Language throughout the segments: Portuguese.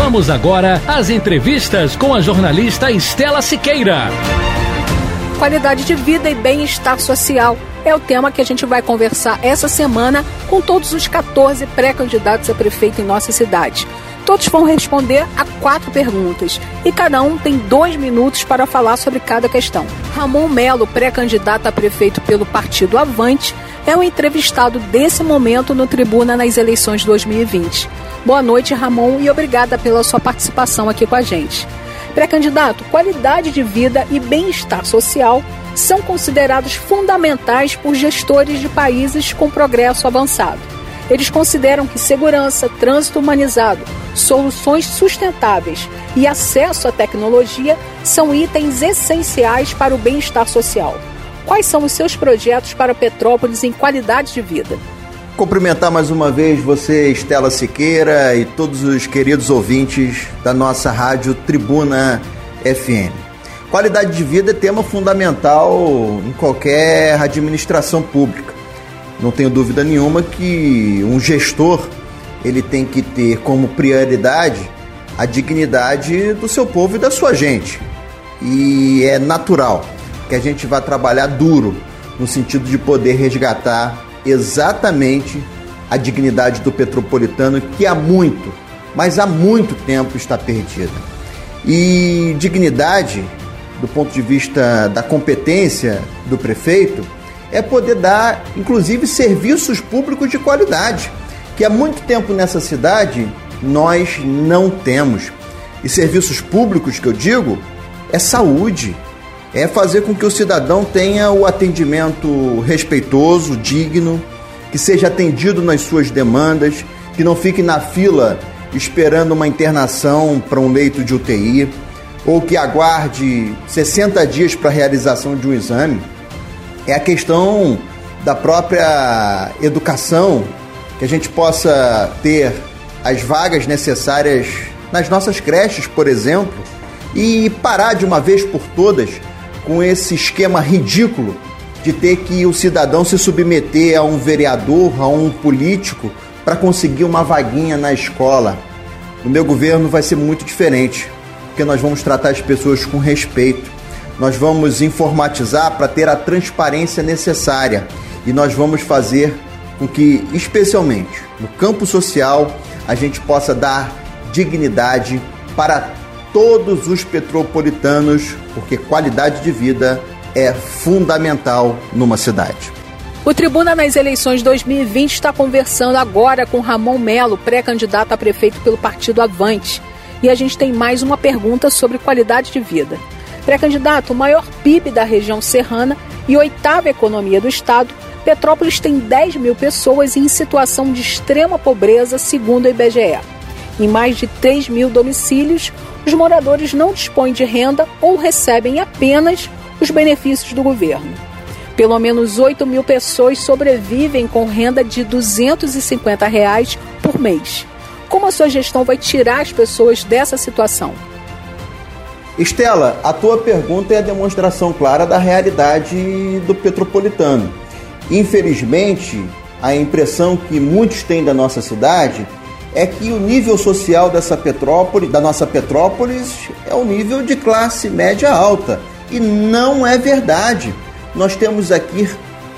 Vamos agora às entrevistas com a jornalista Estela Siqueira. Qualidade de vida e bem-estar social é o tema que a gente vai conversar essa semana com todos os 14 pré-candidatos a prefeito em nossa cidade. Todos vão responder a quatro perguntas e cada um tem dois minutos para falar sobre cada questão. Ramon Melo, pré-candidato a prefeito pelo Partido Avante, é o entrevistado desse momento no Tribuna nas eleições 2020. Boa noite, Ramon, e obrigada pela sua participação aqui com a gente. Pré-candidato, qualidade de vida e bem-estar social são considerados fundamentais por gestores de países com progresso avançado. Eles consideram que segurança, trânsito humanizado, soluções sustentáveis e acesso à tecnologia são itens essenciais para o bem-estar social. Quais são os seus projetos para Petrópolis em qualidade de vida? Cumprimentar mais uma vez você, Estela Siqueira, e todos os queridos ouvintes da nossa rádio Tribuna FM. Qualidade de vida é tema fundamental em qualquer administração pública. Não tenho dúvida nenhuma que um gestor ele tem que ter como prioridade a dignidade do seu povo e da sua gente. E é natural que a gente vá trabalhar duro no sentido de poder resgatar exatamente a dignidade do petropolitano que há muito, mas há muito tempo está perdida. E dignidade, do ponto de vista da competência do prefeito, é poder dar, inclusive, serviços públicos de qualidade, que há muito tempo nessa cidade nós não temos. E serviços públicos que eu digo é saúde, é fazer com que o cidadão tenha o atendimento respeitoso, digno, que seja atendido nas suas demandas, que não fique na fila esperando uma internação para um leito de UTI, ou que aguarde 60 dias para a realização de um exame. É a questão da própria educação, que a gente possa ter as vagas necessárias nas nossas creches, por exemplo, e parar de uma vez por todas com esse esquema ridículo de ter que o cidadão se submeter a um vereador, a um político, para conseguir uma vaguinha na escola. No meu governo vai ser muito diferente, porque nós vamos tratar as pessoas com respeito, nós vamos informatizar para ter a transparência necessária e nós vamos fazer com que, especialmente no campo social, a gente possa dar dignidade para todos os petropolitanos, porque qualidade de vida é fundamental numa cidade. O Tribuna nas eleições 2020 está conversando agora com Ramon Melo, pré-candidato a prefeito pelo Partido Avante. E a gente tem mais uma pergunta sobre qualidade de vida. Pré-candidato, o maior PIB da região serrana e oitava economia do estado, Petrópolis tem 10 mil pessoas em situação de extrema pobreza, segundo o IBGE. Em mais de 3 mil domicílios, os moradores não dispõem de renda ou recebem apenas os benefícios do governo. Pelo menos 8 mil pessoas sobrevivem com renda de 250 reais por mês. Como a sua gestão vai tirar as pessoas dessa situação? Estela, a tua pergunta é a demonstração clara da realidade do petropolitano. Infelizmente, a impressão que muitos têm da nossa cidade é que o nível social dessa petrópole, da nossa Petrópolis é o nível de classe média alta. E não é verdade. Nós temos aqui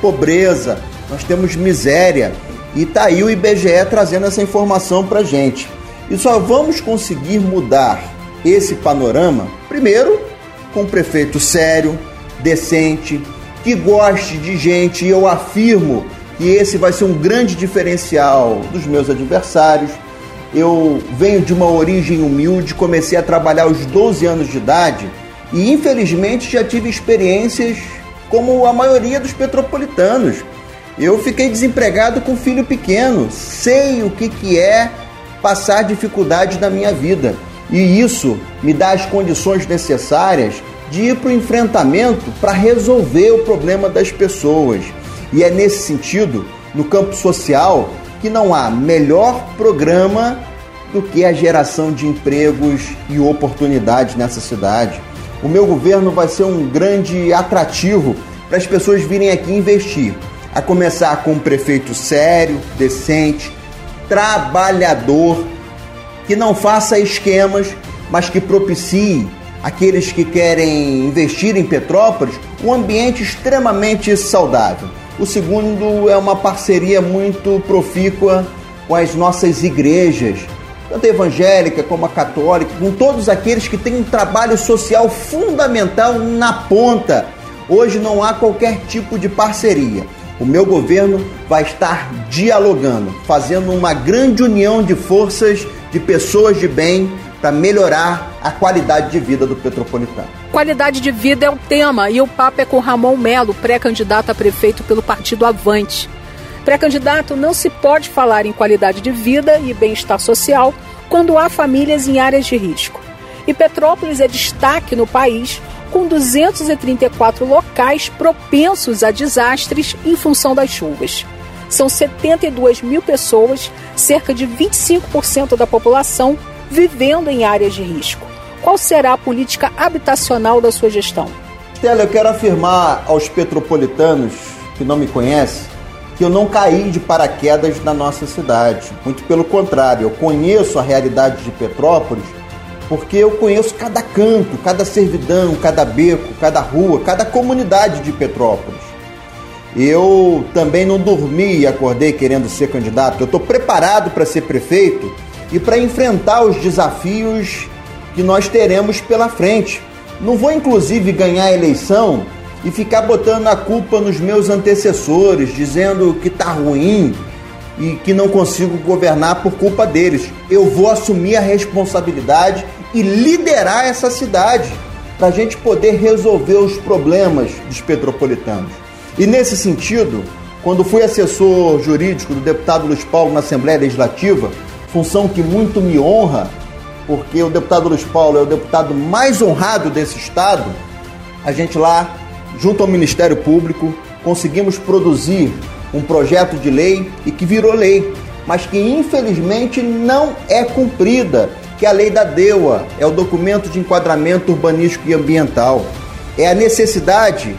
pobreza, nós temos miséria. E está aí o IBGE trazendo essa informação para gente. E só vamos conseguir mudar esse panorama, primeiro, com um prefeito sério, decente, que goste de gente, e eu afirmo que esse vai ser um grande diferencial dos meus adversários. Eu venho de uma origem humilde, comecei a trabalhar aos 12 anos de idade e infelizmente já tive experiências como a maioria dos petropolitanos. Eu fiquei desempregado com filho pequeno, sei o que, que é passar dificuldade na minha vida. E isso me dá as condições necessárias de ir para o enfrentamento para resolver o problema das pessoas. E é nesse sentido, no campo social, que não há melhor programa do que a geração de empregos e oportunidades nessa cidade. O meu governo vai ser um grande atrativo para as pessoas virem aqui investir. A começar com um prefeito sério, decente, trabalhador, que não faça esquemas, mas que propicie aqueles que querem investir em Petrópolis um ambiente extremamente saudável. O segundo é uma parceria muito profícua com as nossas igrejas, tanto a evangélica como a católica, com todos aqueles que têm um trabalho social fundamental na ponta. Hoje não há qualquer tipo de parceria. O meu governo vai estar dialogando, fazendo uma grande união de forças de pessoas de bem para melhorar a qualidade de vida do petropolitano. Qualidade de vida é o tema e o papo é com Ramon Melo, pré-candidato a prefeito pelo Partido Avante. Pré-candidato, não se pode falar em qualidade de vida e bem-estar social quando há famílias em áreas de risco. E Petrópolis é destaque no país com 234 locais propensos a desastres em função das chuvas. São 72 mil pessoas, cerca de 25% da população, vivendo em áreas de risco. Qual será a política habitacional da sua gestão? Stella, eu quero afirmar aos petropolitanos que não me conhecem que eu não caí de paraquedas na nossa cidade. Muito pelo contrário, eu conheço a realidade de Petrópolis porque eu conheço cada canto, cada servidão, cada beco, cada rua, cada comunidade de Petrópolis. Eu também não dormi e acordei querendo ser candidato. Eu estou preparado para ser prefeito e para enfrentar os desafios que nós teremos pela frente. Não vou, inclusive, ganhar a eleição e ficar botando a culpa nos meus antecessores, dizendo que está ruim, e que não consigo governar por culpa deles. Eu vou assumir a responsabilidade e liderar essa cidade para a gente poder resolver os problemas dos petropolitanos. E nesse sentido, quando fui assessor jurídico do deputado Luiz Paulo na Assembleia Legislativa, função que muito me honra, porque o deputado Luiz Paulo é o deputado mais honrado desse estado, a gente lá, junto ao Ministério Público, conseguimos produzir um projeto de lei e que virou lei, mas que infelizmente não é cumprida, que é a lei da DEUA, é o documento de enquadramento urbanístico e ambiental. É a necessidade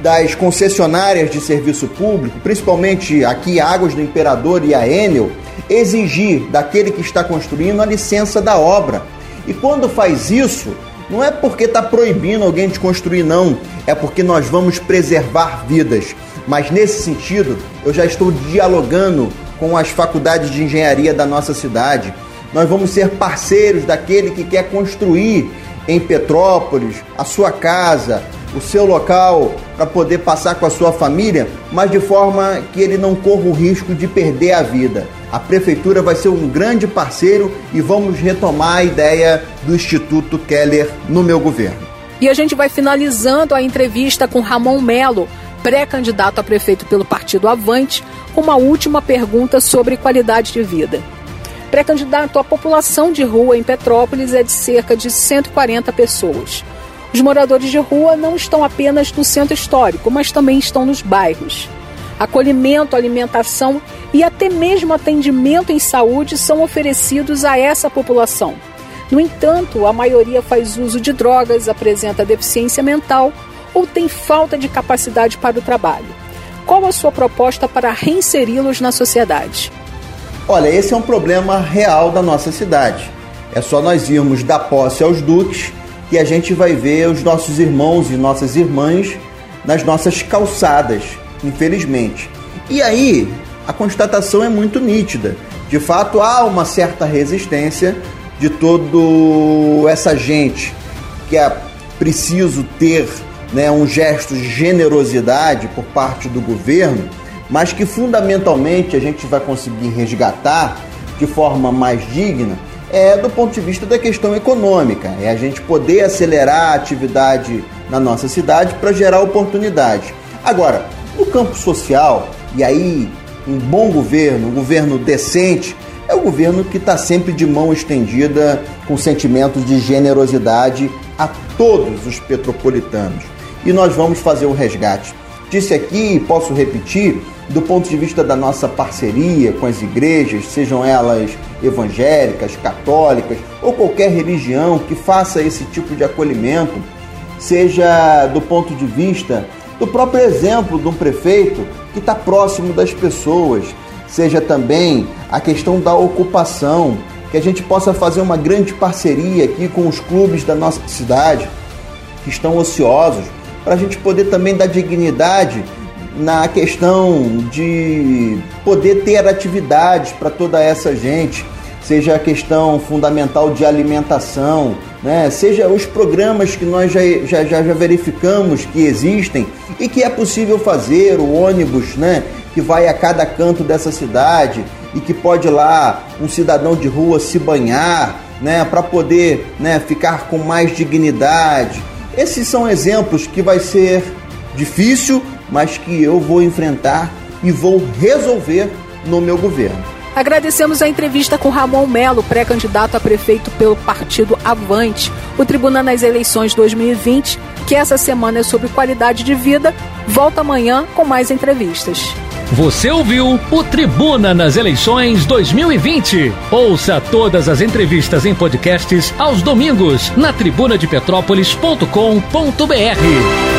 das concessionárias de serviço público, principalmente aqui Águas do Imperador e a Enel, exigir daquele que está construindo a licença da obra. E quando faz isso, não é porque está proibindo alguém de construir, não. É porque nós vamos preservar vidas. Mas nesse sentido, eu já estou dialogando com as faculdades de engenharia da nossa cidade. Nós vamos ser parceiros daquele que quer construir em Petrópolis a sua casa, o seu local para poder passar com a sua família, mas de forma que ele não corra o risco de perder a vida. A prefeitura vai ser um grande parceiro e vamos retomar a ideia do Instituto Keller no meu governo. E a gente vai finalizando a entrevista com Ramon Melo, pré-candidato a prefeito pelo Partido Avante, com uma última pergunta sobre qualidade de vida. Pré-candidato, a população de rua em Petrópolis é de cerca de 140 pessoas. Os moradores de rua não estão apenas no centro histórico, mas também estão nos bairros. Acolhimento, alimentação e até mesmo atendimento em saúde são oferecidos a essa população. No entanto, a maioria faz uso de drogas, apresenta deficiência mental ou tem falta de capacidade para o trabalho? Qual a sua proposta para reinseri-los na sociedade? Olha, esse é um problema real da nossa cidade. É só nós irmos da posse aos duques que a gente vai ver os nossos irmãos e nossas irmãs nas nossas calçadas, infelizmente. E aí, a constatação é muito nítida. De fato, há uma certa resistência de toda essa gente que é preciso ter né, um gesto de generosidade por parte do governo, mas que fundamentalmente a gente vai conseguir resgatar de forma mais digna é do ponto de vista da questão econômica, é a gente poder acelerar a atividade na nossa cidade para gerar oportunidade. Agora, no campo social, e aí um bom governo, um governo decente, é o governo que está sempre de mão estendida, com sentimentos de generosidade a todos os petropolitanos. E nós vamos fazer o resgate. Disse aqui, e posso repetir, do ponto de vista da nossa parceria com as igrejas, sejam elas evangélicas, católicas ou qualquer religião que faça esse tipo de acolhimento, seja do ponto de vista do próprio exemplo de um prefeito que está próximo das pessoas, seja também a questão da ocupação, que a gente possa fazer uma grande parceria aqui com os clubes da nossa cidade que estão ociosos, para a gente poder também dar dignidade na questão de poder ter atividades para toda essa gente, seja a questão fundamental de alimentação, né? seja os programas que nós já, já, já, já verificamos que existem e que é possível fazer, o ônibus né? que vai a cada canto dessa cidade e que pode lá um cidadão de rua se banhar né? para poder né? ficar com mais dignidade. Esses são exemplos que vai ser difícil, mas que eu vou enfrentar e vou resolver no meu governo. Agradecemos a entrevista com Ramon Melo, pré-candidato a prefeito pelo partido Avante. O Tribunal nas eleições 2020, que essa semana é sobre qualidade de vida, volta amanhã com mais entrevistas. Você ouviu o Tribuna nas Eleições 2020. Ouça todas as entrevistas em podcasts aos domingos na tribunadepetrópolis.com.br.